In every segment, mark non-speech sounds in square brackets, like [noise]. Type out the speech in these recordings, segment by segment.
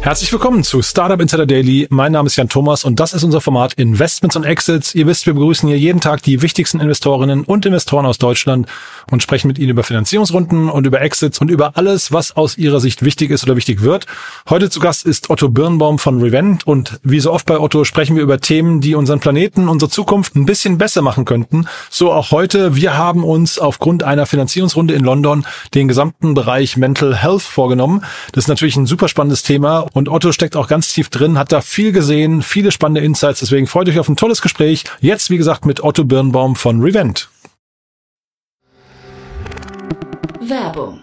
Herzlich willkommen zu Startup Insider Daily. Mein Name ist Jan Thomas und das ist unser Format Investments und Exits. Ihr wisst, wir begrüßen hier jeden Tag die wichtigsten Investorinnen und Investoren aus Deutschland und sprechen mit ihnen über Finanzierungsrunden und über Exits und über alles, was aus ihrer Sicht wichtig ist oder wichtig wird. Heute zu Gast ist Otto Birnbaum von Revent und wie so oft bei Otto sprechen wir über Themen, die unseren Planeten, unsere Zukunft ein bisschen besser machen könnten. So auch heute. Wir haben uns aufgrund einer Finanzierungsrunde in London den gesamten Bereich Mental Health vorgenommen. Das ist natürlich ein super spannendes Thema und Otto steckt auch ganz tief drin, hat da viel gesehen, viele spannende Insights. Deswegen freut euch auf ein tolles Gespräch. Jetzt, wie gesagt, mit Otto Birnbaum von Revent. Werbung.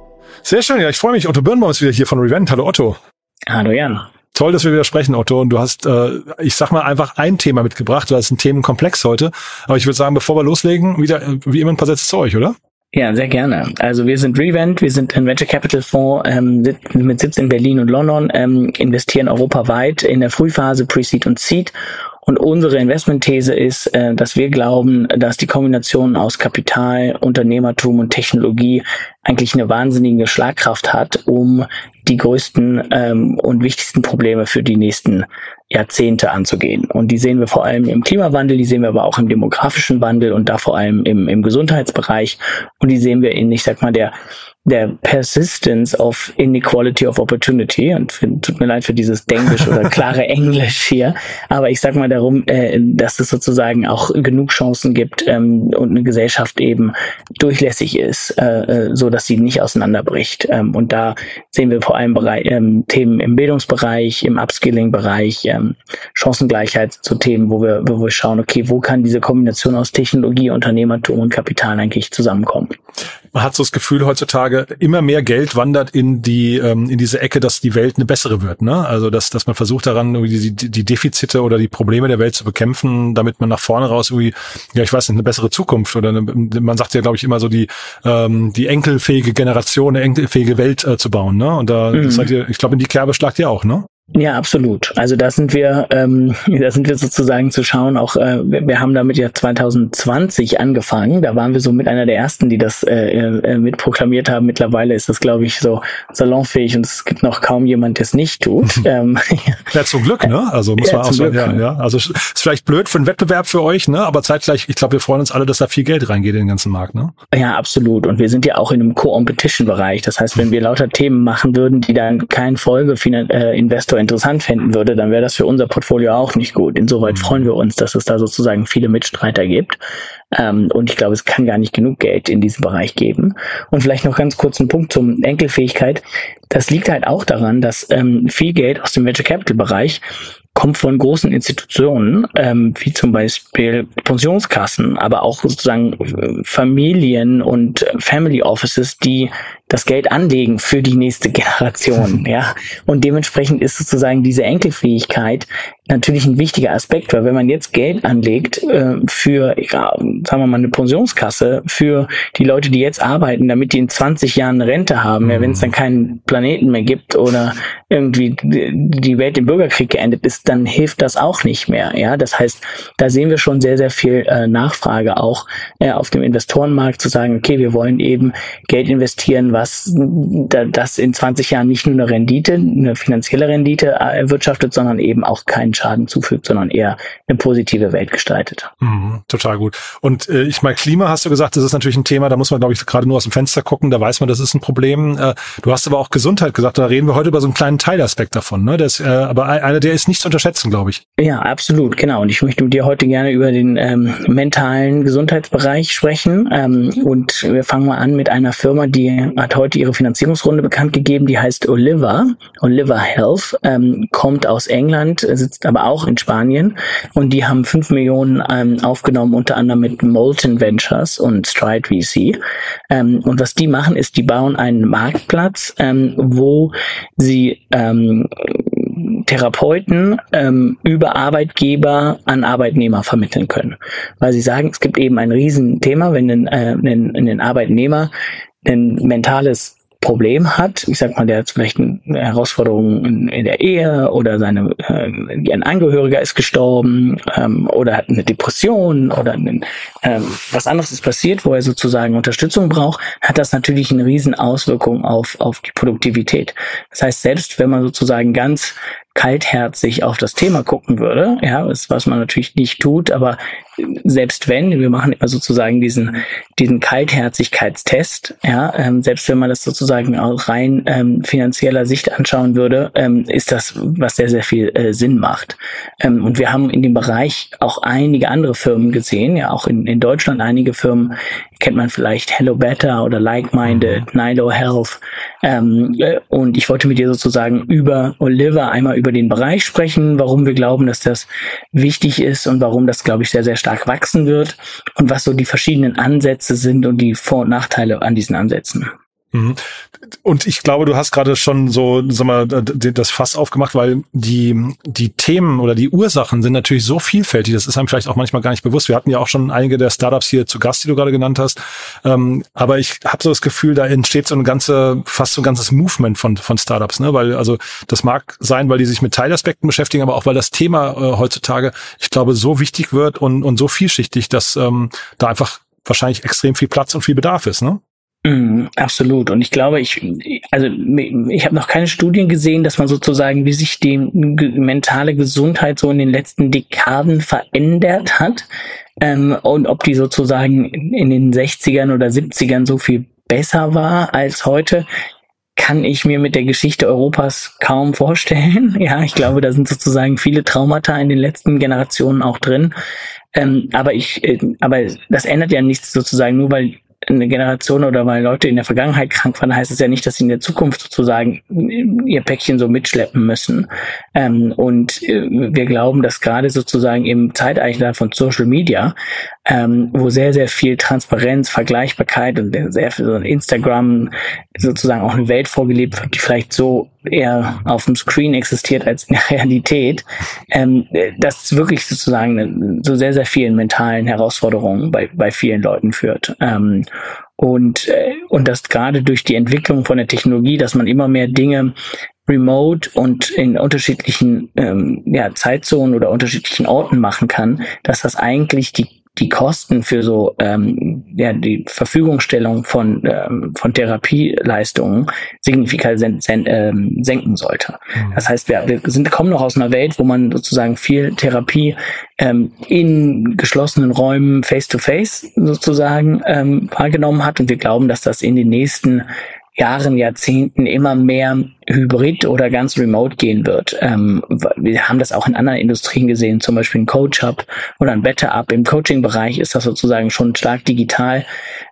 Sehr schön, ja, ich freue mich. Otto Birnbaum ist wieder hier von Revent. Hallo Otto. Hallo Jan. Toll, dass wir wieder sprechen, Otto. Und du hast, äh, ich sag mal, einfach ein Thema mitgebracht, weil es ein Themenkomplex heute. Aber ich würde sagen, bevor wir loslegen, wieder äh, wie immer ein paar Sätze zu euch, oder? Ja, sehr gerne. Also wir sind Revent, wir sind ein Venture Capital Fonds ähm, mit Sitz in Berlin und London, ähm, investieren europaweit in der Frühphase, Pre-Seed und Seed und unsere Investmentthese ist, äh, dass wir glauben, dass die Kombination aus Kapital, Unternehmertum und Technologie eigentlich eine wahnsinnige Schlagkraft hat, um die größten ähm, und wichtigsten Probleme für die nächsten Jahrzehnte anzugehen. Und die sehen wir vor allem im Klimawandel, die sehen wir aber auch im demografischen Wandel und da vor allem im, im Gesundheitsbereich. Und die sehen wir in, ich sag mal, der der Persistence of Inequality of Opportunity und für, tut mir leid für dieses Denglisch oder [laughs] klare Englisch hier, aber ich sag mal darum, äh, dass es sozusagen auch genug Chancen gibt ähm, und eine Gesellschaft eben durchlässig ist, äh, äh so dass sie nicht auseinanderbricht. Ähm, und da sehen wir vor allem Bereich, ähm, Themen im Bildungsbereich, im Upskilling-Bereich, Chancengleichheit zu Themen, wo wir, wo wir schauen, okay, wo kann diese Kombination aus Technologie, Unternehmertum und Kapital eigentlich zusammenkommen? Man hat so das Gefühl heutzutage, immer mehr Geld wandert in die ähm, in diese Ecke, dass die Welt eine bessere wird. Ne? Also dass dass man versucht daran irgendwie die, die Defizite oder die Probleme der Welt zu bekämpfen, damit man nach vorne raus irgendwie ja ich weiß nicht eine bessere Zukunft oder eine, man sagt ja glaube ich immer so die ähm, die enkelfähige Generation, eine enkelfähige Welt äh, zu bauen. Ne? Und da mhm. seid ihr, ich glaube in die Kerbe schlagt ihr auch, ne? Ja, absolut. Also da sind wir, ähm, da sind wir sozusagen zu schauen. Auch äh, wir, wir haben damit ja 2020 angefangen. Da waren wir so mit einer der ersten, die das äh, äh, mitproklamiert haben. Mittlerweile ist das, glaube ich, so salonfähig und es gibt noch kaum jemand, der es nicht tut. [laughs] ähm, ja, zum Glück, ne? Also muss ja, man auch sagen, ja, ja. Also ist vielleicht blöd für einen Wettbewerb für euch, ne? Aber zeitgleich, ich glaube, wir freuen uns alle, dass da viel Geld reingeht in den ganzen Markt, ne? Ja, absolut. Und wir sind ja auch in einem Co-Competition-Bereich. Das heißt, wenn wir lauter Themen machen würden, die dann kein Folge-Investor interessant finden würde, dann wäre das für unser Portfolio auch nicht gut. Insoweit mhm. freuen wir uns, dass es da sozusagen viele Mitstreiter gibt. Ähm, und ich glaube, es kann gar nicht genug Geld in diesem Bereich geben. Und vielleicht noch ganz kurz ein Punkt zum Enkelfähigkeit. Das liegt halt auch daran, dass ähm, viel Geld aus dem Venture Capital Bereich kommt von großen Institutionen, ähm, wie zum Beispiel Pensionskassen, aber auch sozusagen äh, Familien und Family Offices, die das Geld anlegen für die nächste [laughs] Generation, ja. Und dementsprechend ist sozusagen diese Enkelfähigkeit natürlich ein wichtiger Aspekt, weil wenn man jetzt Geld anlegt äh, für, ja, sagen wir mal, eine Pensionskasse, für die Leute, die jetzt arbeiten, damit die in 20 Jahren eine Rente haben, mhm. ja, wenn es dann keinen Planeten mehr gibt oder irgendwie die Welt im Bürgerkrieg geendet ist, dann hilft das auch nicht mehr. Ja, das heißt, da sehen wir schon sehr, sehr viel äh, Nachfrage auch äh, auf dem Investorenmarkt zu sagen, okay, wir wollen eben Geld investieren, was das in 20 Jahren nicht nur eine Rendite, eine finanzielle Rendite erwirtschaftet, sondern eben auch keinen Schaden zufügt, sondern eher eine positive Welt gestaltet. Mhm, total gut. Und äh, ich meine, Klima hast du gesagt, das ist natürlich ein Thema, da muss man, glaube ich, gerade nur aus dem Fenster gucken, da weiß man, das ist ein Problem. Äh, du hast aber auch Gesundheit gesagt, da reden wir heute über so einen kleinen Teilaspekt davon. Ne? Das, äh, aber einer, der ist nicht zu unterschätzen, glaube ich. Ja, absolut, genau. Und ich möchte mit dir heute gerne über den ähm, mentalen Gesundheitsbereich sprechen. Ähm, und wir fangen mal an mit einer Firma, die hat heute ihre Finanzierungsrunde bekannt gegeben, die heißt Oliver, Oliver Health, ähm, kommt aus England, sitzt aber auch in Spanien und die haben fünf Millionen ähm, aufgenommen, unter anderem mit Molten Ventures und Stride VC. Ähm, und was die machen, ist, die bauen einen Marktplatz, ähm, wo sie ähm, Therapeuten ähm, über Arbeitgeber an Arbeitnehmer vermitteln können. Weil sie sagen, es gibt eben ein Riesenthema, wenn ein, äh, ein, ein Arbeitnehmer ein mentales Problem hat, ich sag mal, der hat vielleicht eine Herausforderung in, in der Ehe oder seine äh, ein Angehöriger ist gestorben ähm, oder hat eine Depression oder ein, ähm, was anderes ist passiert, wo er sozusagen Unterstützung braucht, hat das natürlich eine riesen Auswirkung auf auf die Produktivität. Das heißt, selbst wenn man sozusagen ganz kaltherzig auf das Thema gucken würde, ja, was, was man natürlich nicht tut, aber selbst wenn, wir machen immer sozusagen diesen, diesen Kaltherzigkeitstest, ja, ähm, selbst wenn man das sozusagen aus rein ähm, finanzieller Sicht anschauen würde, ähm, ist das, was sehr, sehr viel äh, Sinn macht. Ähm, und wir haben in dem Bereich auch einige andere Firmen gesehen, ja, auch in, in Deutschland einige Firmen, kennt man vielleicht Hello Better oder Like Minded, mhm. Nilo Health. Ähm, äh, und ich wollte mit dir sozusagen über Oliver einmal über den Bereich sprechen, warum wir glauben, dass das wichtig ist und warum das, glaube ich, sehr, sehr stark wachsen wird und was so die verschiedenen Ansätze sind und die Vor- und Nachteile an diesen Ansätzen. Mhm. Und ich glaube, du hast gerade schon so, sag mal, das Fass aufgemacht, weil die, die Themen oder die Ursachen sind natürlich so vielfältig. Das ist einem vielleicht auch manchmal gar nicht bewusst. Wir hatten ja auch schon einige der Startups hier zu Gast, die du gerade genannt hast. Ähm, aber ich habe so das Gefühl, da entsteht so ein ganze, fast so ein ganzes Movement von, von Startups, ne? Weil, also, das mag sein, weil die sich mit Teilaspekten beschäftigen, aber auch weil das Thema äh, heutzutage, ich glaube, so wichtig wird und, und so vielschichtig, dass ähm, da einfach wahrscheinlich extrem viel Platz und viel Bedarf ist, ne? Mm, absolut. Und ich glaube, ich, also ich habe noch keine Studien gesehen, dass man sozusagen, wie sich die mentale Gesundheit so in den letzten Dekaden verändert hat ähm, und ob die sozusagen in den 60ern oder 70ern so viel besser war als heute kann ich mir mit der Geschichte Europas kaum vorstellen. [laughs] Ja, ich glaube, da sind sozusagen viele Traumata in den letzten Generationen auch drin. Ähm, aber ich, äh, aber das ändert ja nichts sozusagen, nur weil eine Generation oder weil Leute in der Vergangenheit krank waren, heißt es ja nicht, dass sie in der Zukunft sozusagen ihr Päckchen so mitschleppen müssen. Ähm, und äh, wir glauben, dass gerade sozusagen im Zeitalter von Social Media, ähm, wo sehr, sehr viel Transparenz, Vergleichbarkeit und sehr viel so Instagram sozusagen auch eine Welt vorgelebt wird, die vielleicht so eher auf dem Screen existiert als in der [laughs] Realität, ähm, das wirklich sozusagen so sehr, sehr vielen mentalen Herausforderungen bei, bei vielen Leuten führt. Ähm, und, äh, und das gerade durch die Entwicklung von der Technologie, dass man immer mehr Dinge remote und in unterschiedlichen ähm, ja, Zeitzonen oder unterschiedlichen Orten machen kann, dass das eigentlich die die Kosten für so ähm, ja, die Verfügungstellung von, ähm, von Therapieleistungen signifikant sen sen ähm, senken sollte. Mhm. Das heißt, wir, wir sind kommen noch aus einer Welt, wo man sozusagen viel Therapie ähm, in geschlossenen Räumen face-to-face -face sozusagen ähm, wahrgenommen hat und wir glauben, dass das in den nächsten Jahren, Jahrzehnten immer mehr hybrid oder ganz remote gehen wird. Ähm, wir haben das auch in anderen Industrien gesehen, zum Beispiel ein Coach Hub oder ein Better Up. Im Coaching-Bereich ist das sozusagen schon stark digital.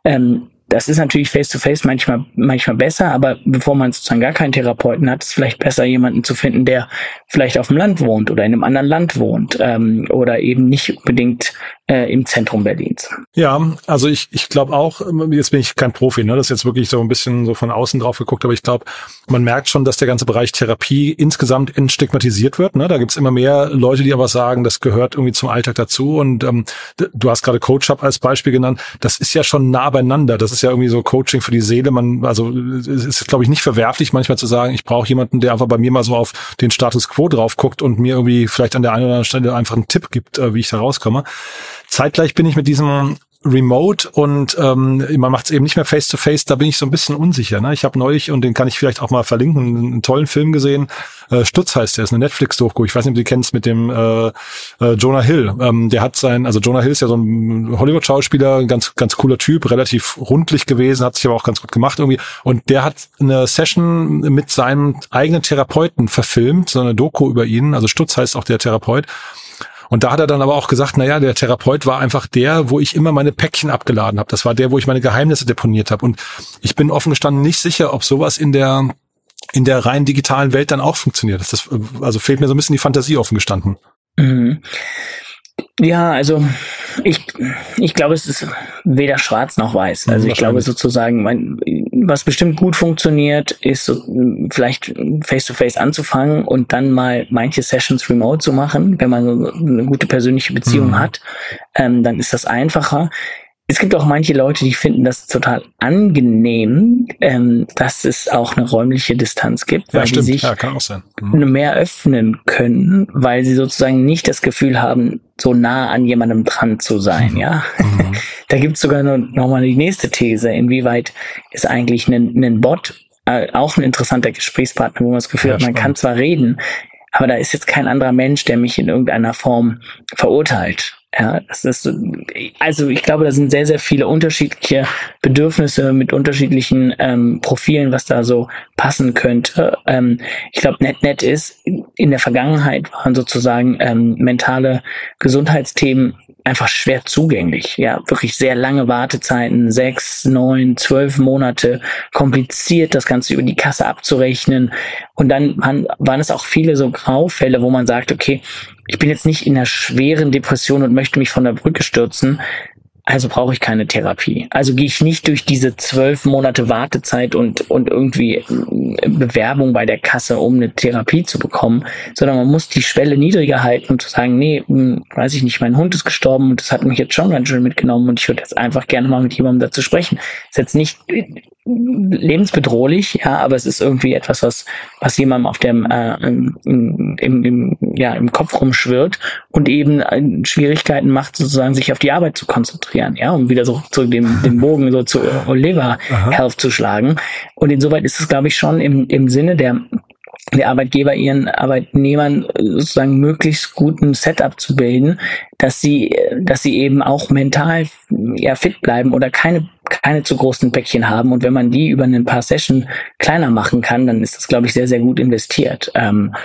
Ähm, das ist natürlich face-to-face -face manchmal, manchmal besser, aber bevor man sozusagen gar keinen Therapeuten hat, ist vielleicht besser, jemanden zu finden, der vielleicht auf dem Land wohnt oder in einem anderen Land wohnt ähm, oder eben nicht unbedingt äh, im Zentrum Berlins. Ja, also ich, ich glaube auch, jetzt bin ich kein Profi, ne? das ist jetzt wirklich so ein bisschen so von außen drauf geguckt, aber ich glaube, man merkt schon, dass der ganze Bereich Therapie insgesamt entstigmatisiert wird. Ne? Da gibt's immer mehr Leute, die aber sagen, das gehört irgendwie zum Alltag dazu. Und ähm, du hast gerade Coach Hub als Beispiel genannt. Das ist ja schon nah beieinander. Das ist ja irgendwie so Coaching für die Seele. Man, also es ist, glaube ich, nicht verwerflich, manchmal zu sagen, ich brauche jemanden, der einfach bei mir mal so auf den Status quo drauf guckt und mir irgendwie vielleicht an der einen oder anderen Stelle einfach einen Tipp gibt, äh, wie ich da rauskomme. Zeitgleich bin ich mit diesem remote und ähm, man macht es eben nicht mehr face to face, da bin ich so ein bisschen unsicher. Ne? Ich habe neulich, und den kann ich vielleicht auch mal verlinken, einen tollen Film gesehen. Äh, Stutz heißt der, ist eine Netflix-Doku. Ich weiß nicht, ob du die kennst mit dem äh, äh, Jonah Hill. Ähm, der hat sein, also Jonah Hill ist ja so ein Hollywood-Schauspieler, ganz, ganz cooler Typ, relativ rundlich gewesen, hat sich aber auch ganz gut gemacht irgendwie. Und der hat eine Session mit seinem eigenen Therapeuten verfilmt, so eine Doku über ihn. Also Stutz heißt auch der Therapeut. Und da hat er dann aber auch gesagt, na ja, der Therapeut war einfach der, wo ich immer meine Päckchen abgeladen habe. Das war der, wo ich meine Geheimnisse deponiert habe. Und ich bin offen gestanden nicht sicher, ob sowas in der in der rein digitalen Welt dann auch funktioniert. Das, also fehlt mir so ein bisschen die Fantasie offen gestanden. Mhm. Ja, also ich, ich glaube, es ist weder schwarz noch weiß. Also ich glaube sozusagen, mein, was bestimmt gut funktioniert, ist so, vielleicht face-to-face -face anzufangen und dann mal manche Sessions remote zu machen, wenn man so eine gute persönliche Beziehung mhm. hat, ähm, dann ist das einfacher es gibt auch manche Leute, die finden das total angenehm, ähm, dass es auch eine räumliche Distanz gibt, weil ja, sie sich ja, mhm. mehr öffnen können, weil sie sozusagen nicht das Gefühl haben, so nah an jemandem dran zu sein. Ja, mhm. [laughs] da gibt's sogar noch, noch mal die nächste These: Inwieweit ist eigentlich ein, ein Bot äh, auch ein interessanter Gesprächspartner, wo man das Gefühl ja, hat, man spannend. kann zwar reden, aber da ist jetzt kein anderer Mensch, der mich in irgendeiner Form verurteilt. Ja, das ist, also ich glaube, da sind sehr, sehr viele unterschiedliche Bedürfnisse mit unterschiedlichen ähm, Profilen, was da so passen könnte. Ähm, ich glaube, NetNet ist in der Vergangenheit waren sozusagen ähm, mentale Gesundheitsthemen einfach schwer zugänglich. Ja, wirklich sehr lange Wartezeiten, sechs, neun, zwölf Monate, kompliziert, das Ganze über die Kasse abzurechnen. Und dann waren, waren es auch viele so Graufälle, wo man sagt, okay, ich bin jetzt nicht in einer schweren Depression und möchte mich von der Brücke stürzen, also brauche ich keine Therapie. Also gehe ich nicht durch diese zwölf Monate Wartezeit und, und irgendwie äh, Bewerbung bei der Kasse, um eine Therapie zu bekommen, sondern man muss die Schwelle niedriger halten und zu sagen, nee, hm, weiß ich nicht, mein Hund ist gestorben und das hat mich jetzt schon ganz schön mitgenommen und ich würde jetzt einfach gerne mal mit jemandem dazu sprechen. ist jetzt nicht lebensbedrohlich, ja, aber es ist irgendwie etwas, was, was jemandem auf dem äh, im, im, im, ja, im Kopf rumschwirrt und eben äh, Schwierigkeiten macht, sozusagen sich auf die Arbeit zu konzentrieren, ja, um wieder so zu dem, dem [laughs] Bogen so zu Oliver Health zu schlagen. Und insoweit ist es, glaube ich, schon im, im Sinne der der Arbeitgeber ihren Arbeitnehmern sozusagen möglichst guten Setup zu bilden, dass sie, dass sie eben auch mental ja fit bleiben oder keine keine zu großen Päckchen haben. Und wenn man die über ein paar Session kleiner machen kann, dann ist das, glaube ich, sehr, sehr gut investiert. Ähm,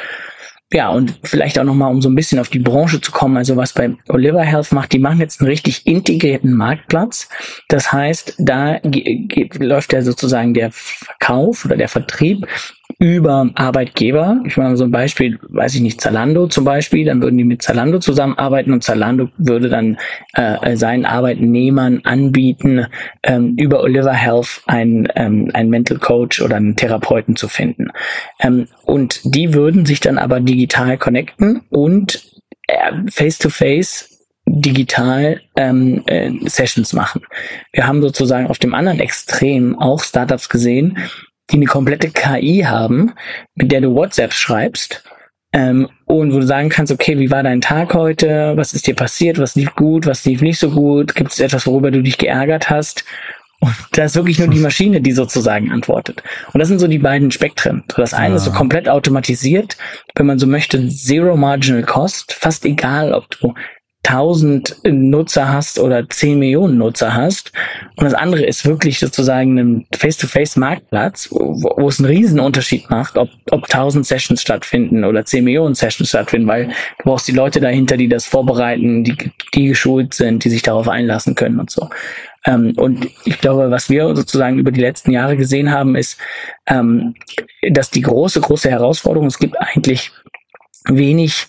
ja, und vielleicht auch nochmal, um so ein bisschen auf die Branche zu kommen, also was bei Oliver Health macht, die machen jetzt einen richtig integrierten Marktplatz. Das heißt, da läuft ja sozusagen der Verkauf oder der Vertrieb über Arbeitgeber. Ich meine so ein Beispiel, weiß ich nicht, Zalando zum Beispiel, dann würden die mit Zalando zusammenarbeiten und Zalando würde dann äh, seinen Arbeitnehmern anbieten, ähm, über Oliver Health einen, ähm, einen Mental Coach oder einen Therapeuten zu finden. Ähm, und die würden sich dann aber digital connecten und äh, face-to-face digital ähm, äh, Sessions machen. Wir haben sozusagen auf dem anderen Extrem auch Startups gesehen, die eine komplette KI haben, mit der du WhatsApp schreibst ähm, und wo du sagen kannst, okay, wie war dein Tag heute? Was ist dir passiert? Was lief gut? Was lief nicht so gut? Gibt es etwas, worüber du dich geärgert hast? Und da ist wirklich nur die Maschine, die sozusagen antwortet. Und das sind so die beiden Spektren. So das eine ja. ist so komplett automatisiert, wenn man so möchte, zero marginal cost, fast egal, ob du 1000 Nutzer hast oder 10 Millionen Nutzer hast. Und das andere ist wirklich sozusagen ein Face-to-Face-Marktplatz, wo, wo, es einen riesen Unterschied macht, ob, ob 1000 Sessions stattfinden oder 10 Millionen Sessions stattfinden, weil du brauchst die Leute dahinter, die das vorbereiten, die, die geschult sind, die sich darauf einlassen können und so. Ähm, und ich glaube, was wir sozusagen über die letzten Jahre gesehen haben, ist, ähm, dass die große, große Herausforderung, es gibt eigentlich wenig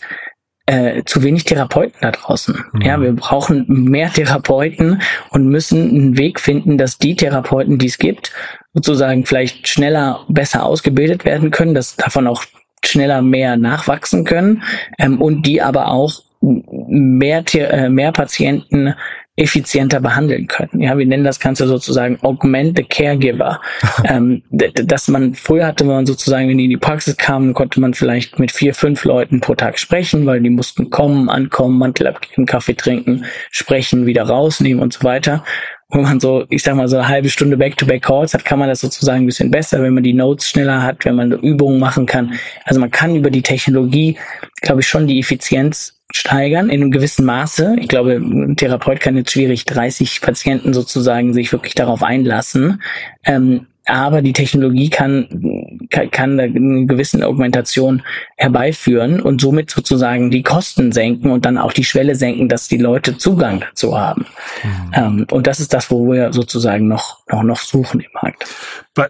äh, zu wenig Therapeuten da draußen. Mhm. Ja, wir brauchen mehr Therapeuten und müssen einen Weg finden, dass die Therapeuten, die es gibt, sozusagen vielleicht schneller, besser ausgebildet werden können, dass davon auch schneller mehr nachwachsen können ähm, und die aber auch mehr, äh, mehr Patienten effizienter behandeln können. Ja, wir nennen das Ganze sozusagen Augment the Caregiver. [laughs] ähm, dass man früher hatte man sozusagen, wenn die in die Praxis kamen, konnte man vielleicht mit vier, fünf Leuten pro Tag sprechen, weil die mussten kommen, ankommen, Mantel abgeben, Kaffee trinken, sprechen, wieder rausnehmen und so weiter. Wenn man so, ich sag mal, so eine halbe Stunde Back-to-Back-Calls hat, kann man das sozusagen ein bisschen besser, wenn man die Notes schneller hat, wenn man Übungen machen kann. Also man kann über die Technologie, glaube ich, schon die Effizienz steigern in einem gewissen Maße. Ich glaube, ein Therapeut kann jetzt schwierig 30 Patienten sozusagen sich wirklich darauf einlassen. Ähm, aber die Technologie kann, kann, kann eine gewisse Augmentation herbeiführen und somit sozusagen die Kosten senken und dann auch die Schwelle senken, dass die Leute Zugang dazu haben. Mhm. Ähm, und das ist das, wo wir sozusagen noch, noch, noch suchen im Markt.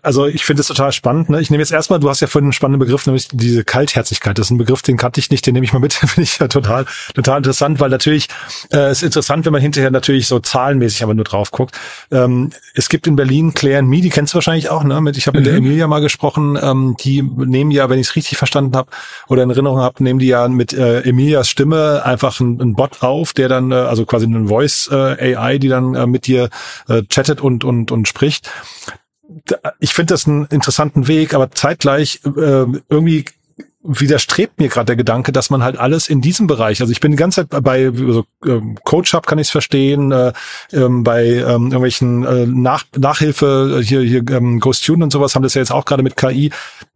Also ich finde es total spannend. Ne? Ich nehme jetzt erstmal, du hast ja vorhin einen spannenden Begriff, nämlich diese Kaltherzigkeit. Das ist ein Begriff, den kannte ich nicht, den nehme ich mal mit. [laughs] finde ich ja total, total interessant, weil natürlich äh, ist interessant, wenn man hinterher natürlich so zahlenmäßig aber nur drauf guckt. Ähm, es gibt in Berlin Claire Me, die kennst du wahrscheinlich auch, ne? Mit, ich habe mit mhm. der Emilia mal gesprochen. Ähm, die nehmen ja, wenn ich es richtig verstanden habe oder in Erinnerung habe, nehmen die ja mit äh, Emilias Stimme einfach einen Bot auf, der dann, äh, also quasi eine Voice äh, AI, die dann äh, mit dir äh, chattet und und und spricht ich finde das einen interessanten Weg, aber zeitgleich äh, irgendwie widerstrebt mir gerade der Gedanke, dass man halt alles in diesem Bereich, also ich bin die ganze Zeit bei also, ähm, Coach Hub kann ich es verstehen, äh, ähm, bei ähm, irgendwelchen äh, Nach Nachhilfe, hier, hier ähm, Go Student und sowas haben das ja jetzt auch gerade mit KI,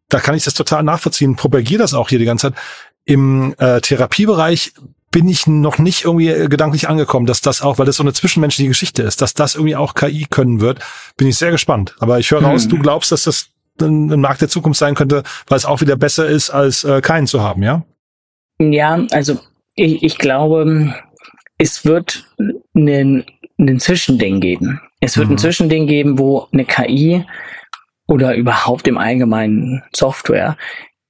da kann ich das total nachvollziehen, propagiere das auch hier die ganze Zeit. Im äh, Therapiebereich bin ich noch nicht irgendwie äh, gedanklich angekommen, dass das auch, weil das so eine zwischenmenschliche Geschichte ist, dass das irgendwie auch KI können wird, bin ich sehr gespannt. Aber ich höre raus, hm. du glaubst, dass das ein, ein, Markt der Zukunft sein könnte, weil es auch wieder besser ist, als äh, keinen zu haben, ja? Ja, also ich, ich glaube, es wird einen, einen Zwischending geben. Es wird mhm. ein Zwischending geben, wo eine KI oder überhaupt im Allgemeinen Software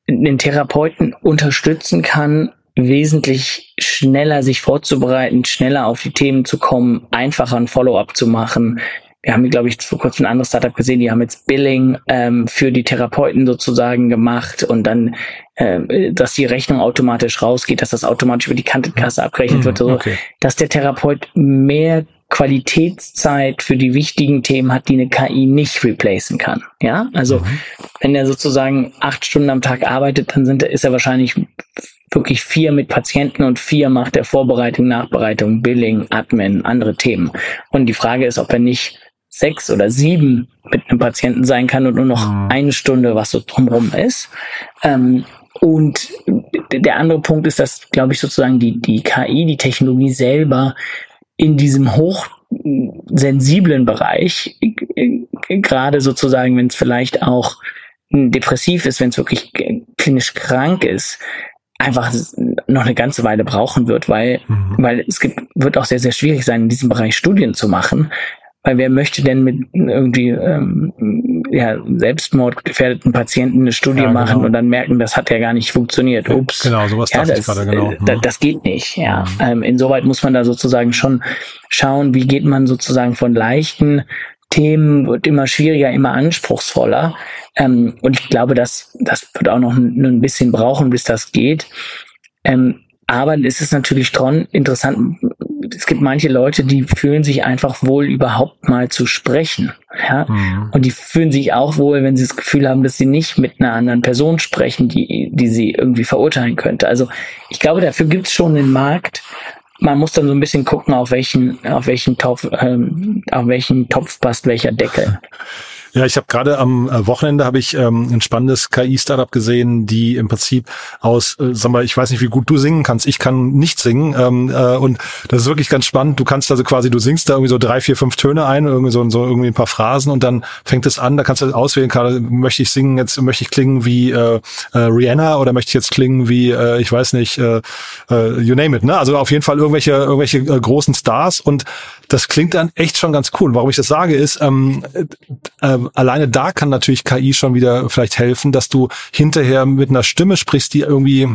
den Therapeuten unterstützen kann, wesentlich schneller sich vorzubereiten, schneller auf die Themen zu kommen, einfacher ein Follow-up zu machen. Wir haben, glaube ich, vor kurzem ein anderes Startup gesehen, die haben jetzt Billing ähm, für die Therapeuten sozusagen gemacht und dann, äh, dass die Rechnung automatisch rausgeht, dass das automatisch über die Krankenkasse abgerechnet wird, so, okay. dass der Therapeut mehr Qualitätszeit für die wichtigen Themen hat, die eine KI nicht replacen kann. Ja, also mhm. wenn er sozusagen acht Stunden am Tag arbeitet, dann sind, ist er wahrscheinlich wirklich vier mit Patienten und vier macht er Vorbereitung, Nachbereitung, Billing, Admin, andere Themen. Und die Frage ist, ob er nicht sechs oder sieben mit einem Patienten sein kann und nur noch mhm. eine Stunde, was so drumherum ist. Ähm, und der andere Punkt ist, dass, glaube ich, sozusagen die, die KI, die Technologie selber in diesem hochsensiblen Bereich, gerade sozusagen, wenn es vielleicht auch depressiv ist, wenn es wirklich klinisch krank ist, einfach noch eine ganze Weile brauchen wird, weil, mhm. weil es gibt, wird auch sehr, sehr schwierig sein, in diesem Bereich Studien zu machen. Weil wer möchte denn mit irgendwie ähm, ja, selbstmordgefährdeten Patienten eine Studie ja, machen genau. und dann merken, das hat ja gar nicht funktioniert. Ups. Genau, sowas ja, das, ich gerade, genau. Äh, mhm. das geht nicht, ja. Mhm. Ähm, insoweit muss man da sozusagen schon schauen, wie geht man sozusagen von leichten Themen wird immer schwieriger, immer anspruchsvoller. Ähm, und ich glaube, dass das wird auch noch ein, ein bisschen brauchen, bis das geht. Ähm, aber es ist natürlich schon interessant. Es gibt manche Leute, die fühlen sich einfach wohl, überhaupt mal zu sprechen. Ja? Mhm. Und die fühlen sich auch wohl, wenn sie das Gefühl haben, dass sie nicht mit einer anderen Person sprechen, die, die sie irgendwie verurteilen könnte. Also ich glaube, dafür gibt es schon einen Markt man muss dann so ein bisschen gucken, auf welchen, auf welchen Topf, ähm, auf welchen Topf passt welcher Deckel. [laughs] Ja, ich habe gerade am äh, Wochenende habe ich ähm, ein spannendes KI-Startup gesehen, die im Prinzip aus, äh, sag mal, ich weiß nicht, wie gut du singen kannst. Ich kann nicht singen ähm, äh, und das ist wirklich ganz spannend. Du kannst also quasi, du singst da irgendwie so drei, vier, fünf Töne ein, irgendwie so, so irgendwie ein paar Phrasen und dann fängt es an. Da kannst du auswählen, kann, möchte ich singen jetzt, möchte ich klingen wie äh, äh, Rihanna oder möchte ich jetzt klingen wie, äh, ich weiß nicht, äh, äh, you name it. Ne? Also auf jeden Fall irgendwelche irgendwelche äh, großen Stars und das klingt dann echt schon ganz cool. Warum ich das sage, ist, ähm, äh, alleine da kann natürlich KI schon wieder vielleicht helfen, dass du hinterher mit einer Stimme sprichst, die irgendwie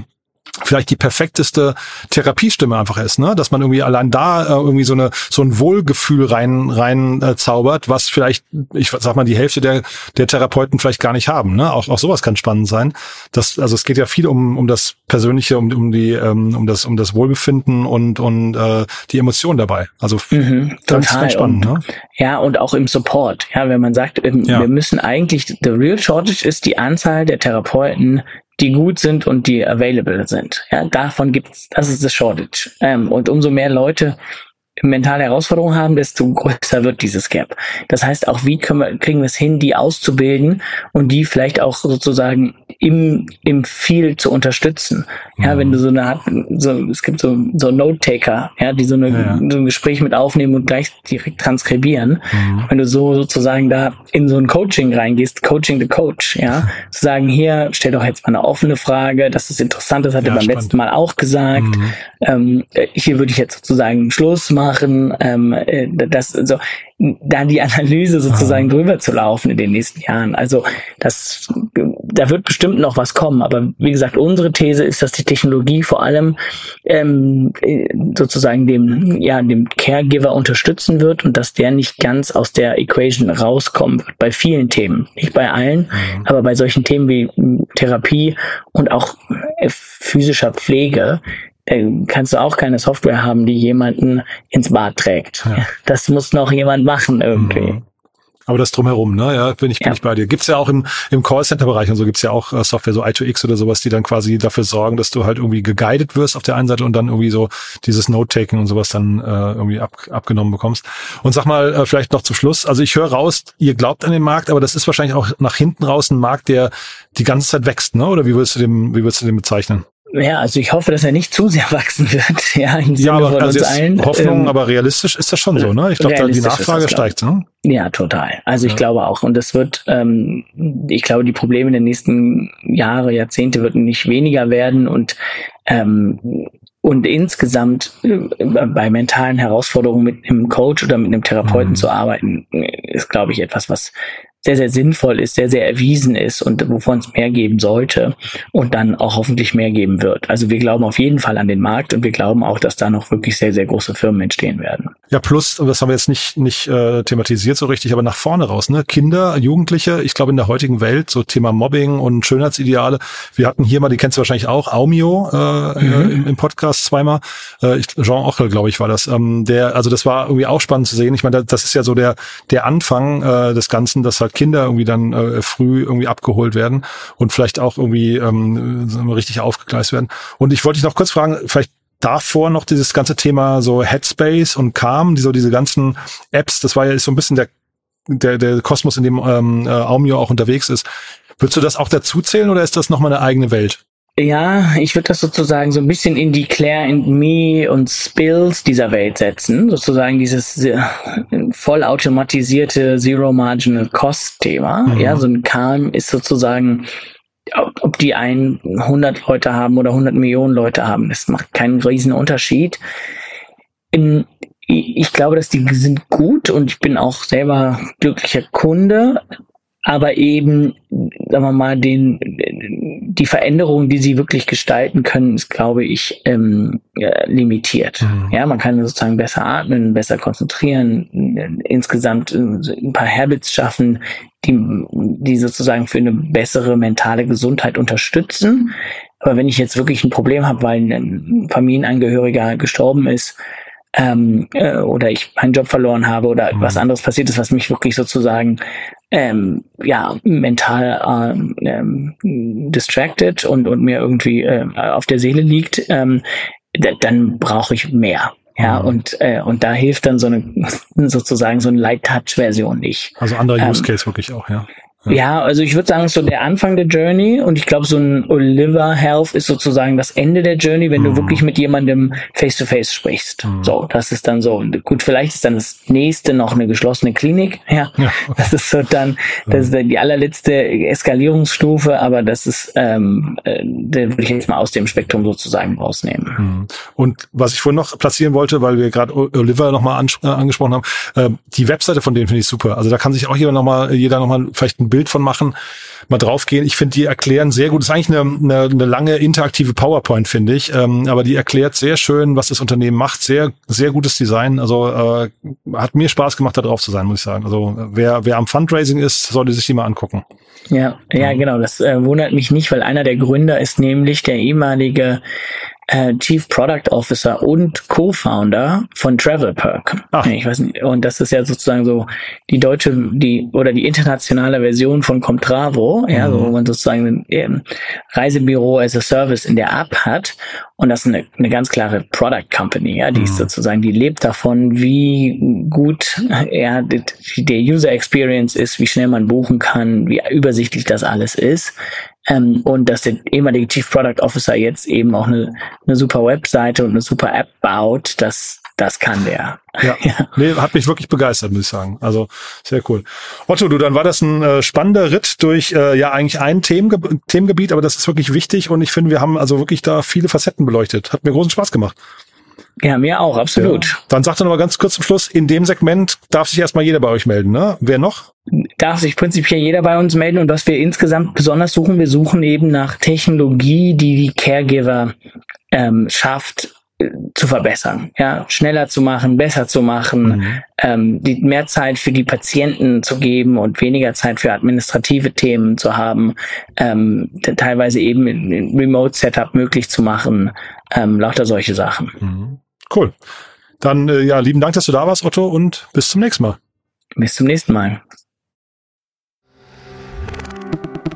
vielleicht die perfekteste Therapiestimme einfach ist, ne? Dass man irgendwie allein da äh, irgendwie so eine so ein Wohlgefühl rein rein äh, zaubert, was vielleicht ich sag mal die Hälfte der der Therapeuten vielleicht gar nicht haben, ne? Auch auch sowas kann spannend sein. Das also es geht ja viel um um das persönliche um um die ähm, um das um das Wohlbefinden und und äh, die Emotionen dabei. Also mhm, ganz, total. ganz spannend, und, ne? Ja, und auch im Support. Ja, wenn man sagt, ähm, ja. wir müssen eigentlich the real shortage ist die Anzahl der Therapeuten, die gut sind und die available sind. Ja, davon gibt's, das ist das Shortage. Ähm, und umso mehr Leute mentale Herausforderungen haben, desto größer wird dieses Gap. Das heißt, auch wie können wir, kriegen wir es hin, die auszubilden und die vielleicht auch sozusagen im, im Field zu unterstützen. Ja, mhm. wenn du so eine, so, es gibt so, so Note-Taker, ja, die so, eine, ja. so ein Gespräch mit aufnehmen und gleich direkt transkribieren. Mhm. Wenn du so sozusagen da in so ein Coaching reingehst, Coaching the Coach, ja, zu sagen, hier, stell doch jetzt mal eine offene Frage, das ist interessant, das hat ja, er beim spannend. letzten Mal auch gesagt. Mhm. Ähm, hier würde ich jetzt sozusagen Schluss machen machen, ähm, äh, das so da die Analyse sozusagen ah. drüber zu laufen in den nächsten Jahren. Also das, da wird bestimmt noch was kommen. Aber wie gesagt, unsere These ist, dass die Technologie vor allem ähm, sozusagen dem, ja, dem Caregiver unterstützen wird und dass der nicht ganz aus der Equation rauskommen wird bei vielen Themen. Nicht bei allen, mhm. aber bei solchen Themen wie Therapie und auch physischer Pflege kannst du auch keine Software haben, die jemanden ins Bad trägt. Ja. [laughs] Das muss noch jemand machen irgendwie. Mhm. Aber das drumherum, ne? Ja, bin ich, bin ja. ich bei dir. Gibt's ja auch im, im Callcenter-Bereich und so gibt's ja auch äh, Software, so i2X oder sowas, die dann quasi dafür sorgen, dass du halt irgendwie geguided wirst auf der einen Seite und dann irgendwie so dieses Note-Taking und sowas dann äh, irgendwie ab, abgenommen bekommst. Und sag mal, äh, vielleicht noch zum Schluss, also ich höre raus, ihr glaubt an den Markt, aber das ist wahrscheinlich auch nach hinten raus ein Markt, der die ganze Zeit wächst, ne? Oder wie würdest du den, wie würdest du den bezeichnen? Ja, also ich hoffe, dass er nicht zu sehr wachsen wird. [laughs] Ja, im Sinne ja aber von also uns allen. Hoffnung, ähm, aber realistisch ist das schon so, ne? Ich glaube, die Nachfrage das, steigt, ne? Ja, total. Also ja. ich glaube auch. Und es wird, ähm, ich glaube, die Probleme in den nächsten Jahre, Jahrzehnte würden nicht weniger werden und ähm, und insgesamt äh, bei mentalen Herausforderungen mit einem Coach oder mit einem Therapeuten mhm. zu arbeiten, ist, glaube ich, etwas, was sehr, sehr sinnvoll ist, sehr, sehr erwiesen ist und wovon es mehr geben sollte und dann auch hoffentlich mehr geben wird. Also wir glauben auf jeden Fall an den Markt und wir glauben auch, dass da noch wirklich sehr, sehr große Firmen entstehen werden. Ja, plus, und das haben wir jetzt nicht, nicht äh, thematisiert so richtig, aber nach vorne raus, ne? Kinder, Jugendliche, ich glaube in der heutigen Welt, so Thema Mobbing und Schönheitsideale. Wir hatten hier mal, die kennst du wahrscheinlich auch, Aumio äh, mhm. im, im, Podcast zweimal. Äh, Jean Ochel, glaube ich, war das. Ähm, der, also das war irgendwie auch spannend zu sehen. Ich meine, das ist ja so der, der Anfang äh, des Ganzen, dass halt Kinder irgendwie dann äh, früh irgendwie abgeholt werden und vielleicht auch irgendwie ähm, richtig aufgegleist werden. Und ich wollte dich noch kurz fragen, vielleicht davor noch dieses ganze Thema so Headspace und Calm, die, so diese ganzen Apps, das war ja so ein bisschen der, der, der Kosmos, in dem ähm, äh, Aumio auch unterwegs ist. Würdest du das auch dazu zählen oder ist das nochmal eine eigene Welt? Ja, ich würde das sozusagen so ein bisschen in die Claire and Me und Spills dieser Welt setzen. Sozusagen dieses vollautomatisierte Zero Marginal Cost Thema. Mhm. Ja, so ein Calm ist sozusagen, ob die ein 100 Leute haben oder 100 Millionen Leute haben, das macht keinen riesen Unterschied. In, ich glaube, dass die sind gut und ich bin auch selber glücklicher Kunde aber eben, sagen wir mal, den, die Veränderungen, die sie wirklich gestalten können, ist, glaube ich, ähm, ja, limitiert. Mhm. Ja, man kann sozusagen besser atmen, besser konzentrieren, insgesamt äh, ein paar Habits schaffen, die, die sozusagen für eine bessere mentale Gesundheit unterstützen. Aber wenn ich jetzt wirklich ein Problem habe, weil ein Familienangehöriger gestorben ist, ähm, äh, oder ich meinen Job verloren habe oder mhm. was anderes passiert ist, was mich wirklich sozusagen ähm, ja mental ähm, ähm, distracted und und mir irgendwie äh, auf der Seele liegt, ähm, dann brauche ich mehr. Ja, mhm. und, äh, und da hilft dann so eine, [laughs] sozusagen so eine Light-Touch-Version nicht. Also andere Use ähm, Case wirklich auch, ja. Ja, also ich würde sagen, so der Anfang der Journey und ich glaube, so ein Oliver Health ist sozusagen das Ende der Journey, wenn mhm. du wirklich mit jemandem face to face sprichst. Mhm. So, das ist dann so. Gut, vielleicht ist dann das nächste noch eine geschlossene Klinik. Ja, ja das ist so dann, das ist die allerletzte Eskalierungsstufe, aber das ist, ähm, äh, würde ich jetzt mal aus dem Spektrum sozusagen rausnehmen. Mhm. Und was ich vorhin noch platzieren wollte, weil wir gerade Oliver nochmal äh, angesprochen haben, äh, die Webseite von denen finde ich super. Also da kann sich auch jeder nochmal, jeder nochmal vielleicht ein Bild von machen, mal draufgehen. Ich finde, die erklären sehr gut. Das ist eigentlich eine, eine, eine lange interaktive PowerPoint, finde ich. Ähm, aber die erklärt sehr schön, was das Unternehmen macht. Sehr, sehr gutes Design. Also äh, hat mir Spaß gemacht, da drauf zu sein, muss ich sagen. Also wer, wer am Fundraising ist, sollte sich die mal angucken. Ja, ja, genau. Das äh, wundert mich nicht, weil einer der Gründer ist nämlich der ehemalige äh, Chief Product Officer und Co-Founder von Travel Perk. Ach. Ich weiß nicht, und das ist ja sozusagen so die deutsche, die oder die internationale Version von Comtravo, ja, mhm. so, wo man sozusagen ein Reisebüro as a Service in der App hat. Und das ist eine, eine ganz klare Product Company, ja, die mhm. ist sozusagen, die lebt davon, wie gut ja, der User Experience ist, wie schnell man buchen kann, wie übersichtlich das alles ist. Ähm, und dass der ehemalige Chief Product Officer jetzt eben auch eine, eine super Webseite und eine super App baut, das, das kann der. Ja. [laughs] ja. Nee, hat mich wirklich begeistert, muss ich sagen. Also sehr cool. Otto, du, dann war das ein äh, spannender Ritt durch äh, ja eigentlich ein Themenge Themengebiet, aber das ist wirklich wichtig und ich finde, wir haben also wirklich da viele Facetten beleuchtet. Hat mir großen Spaß gemacht. Ja, mir auch, absolut. Ja. Dann sagt er noch mal ganz kurz zum Schluss, in dem Segment darf sich erstmal jeder bei euch melden, ne? Wer noch? Darf sich prinzipiell jeder bei uns melden und was wir insgesamt besonders suchen, wir suchen eben nach Technologie, die die Caregiver ähm, schafft, äh, zu verbessern, ja, schneller zu machen, besser zu machen, mhm. ähm, die mehr Zeit für die Patienten zu geben und weniger Zeit für administrative Themen zu haben, ähm, teilweise eben ein Remote-Setup möglich zu machen, ähm, lauter solche Sachen. Mhm. Cool. Dann äh, ja, lieben Dank, dass du da warst, Otto, und bis zum nächsten Mal. Bis zum nächsten Mal.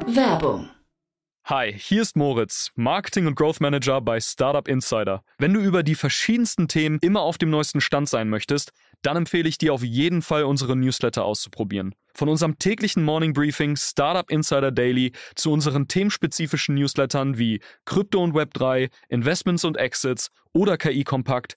Werbung. Hi, hier ist Moritz, Marketing und Growth Manager bei Startup Insider. Wenn du über die verschiedensten Themen immer auf dem neuesten Stand sein möchtest, dann empfehle ich dir auf jeden Fall unsere Newsletter auszuprobieren. Von unserem täglichen Morning Briefing Startup Insider Daily zu unseren themenspezifischen Newslettern wie Krypto und Web3, Investments und Exits oder KI Kompakt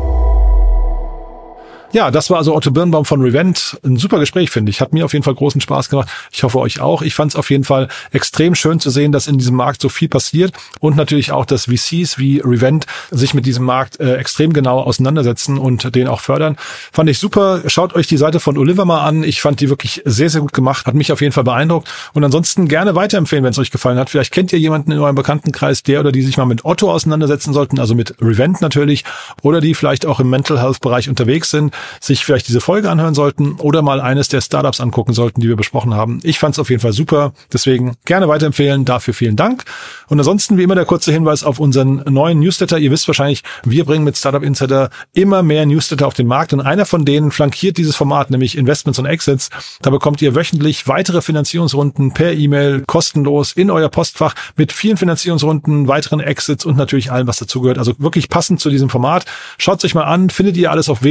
Ja, das war also Otto Birnbaum von Revent. Ein super Gespräch, finde ich. Hat mir auf jeden Fall großen Spaß gemacht. Ich hoffe euch auch. Ich fand es auf jeden Fall extrem schön zu sehen, dass in diesem Markt so viel passiert und natürlich auch, dass VCs wie Revent sich mit diesem Markt äh, extrem genau auseinandersetzen und den auch fördern. Fand ich super. Schaut euch die Seite von Oliver mal an. Ich fand die wirklich sehr, sehr gut gemacht. Hat mich auf jeden Fall beeindruckt. Und ansonsten gerne weiterempfehlen, wenn es euch gefallen hat. Vielleicht kennt ihr jemanden in eurem Bekanntenkreis, der oder die sich mal mit Otto auseinandersetzen sollten, also mit Revent natürlich, oder die vielleicht auch im Mental Health Bereich unterwegs sind sich vielleicht diese Folge anhören sollten oder mal eines der Startups angucken sollten, die wir besprochen haben. Ich fand es auf jeden Fall super. Deswegen gerne weiterempfehlen. Dafür vielen Dank. Und ansonsten wie immer der kurze Hinweis auf unseren neuen Newsletter. Ihr wisst wahrscheinlich, wir bringen mit Startup Insider immer mehr Newsletter auf den Markt und einer von denen flankiert dieses Format, nämlich Investments und Exits. Da bekommt ihr wöchentlich weitere Finanzierungsrunden per E-Mail kostenlos in euer Postfach mit vielen Finanzierungsrunden, weiteren Exits und natürlich allem, was dazugehört. Also wirklich passend zu diesem Format. Schaut euch mal an, findet ihr alles auf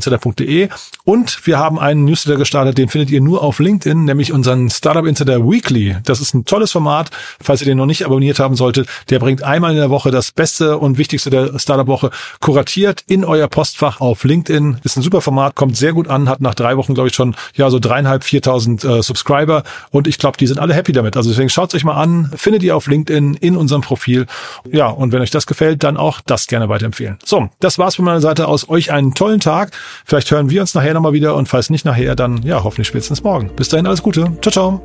www.startupinsider.de und wir haben einen Newsletter gestartet, den findet ihr nur auf LinkedIn, nämlich unseren Startup Insider Weekly. Das ist ein tolles Format, falls ihr den noch nicht abonniert haben solltet. Der bringt einmal in der Woche das Beste und Wichtigste der Startup-Woche kuratiert in euer Postfach auf LinkedIn. Ist ein super Format, kommt sehr gut an, hat nach drei Wochen, glaube ich, schon ja so dreieinhalb, viertausend äh, Subscriber und ich glaube, die sind alle happy damit. Also deswegen schaut euch mal an, findet ihr auf LinkedIn in unserem Profil. Ja, und wenn euch das gefällt, dann auch das gerne weiterempfehlen. So, das war's von meiner Seite aus. Euch einen tollen Tag. Vielleicht hören wir uns nachher nochmal wieder und falls nicht nachher, dann ja, hoffentlich spätestens morgen. Bis dahin alles Gute. Ciao, ciao.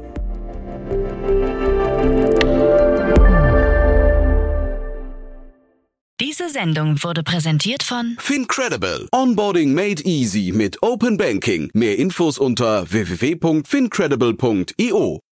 Diese Sendung wurde präsentiert von Fincredible. Onboarding made easy mit Open Banking. Mehr Infos unter www.fincredible.io.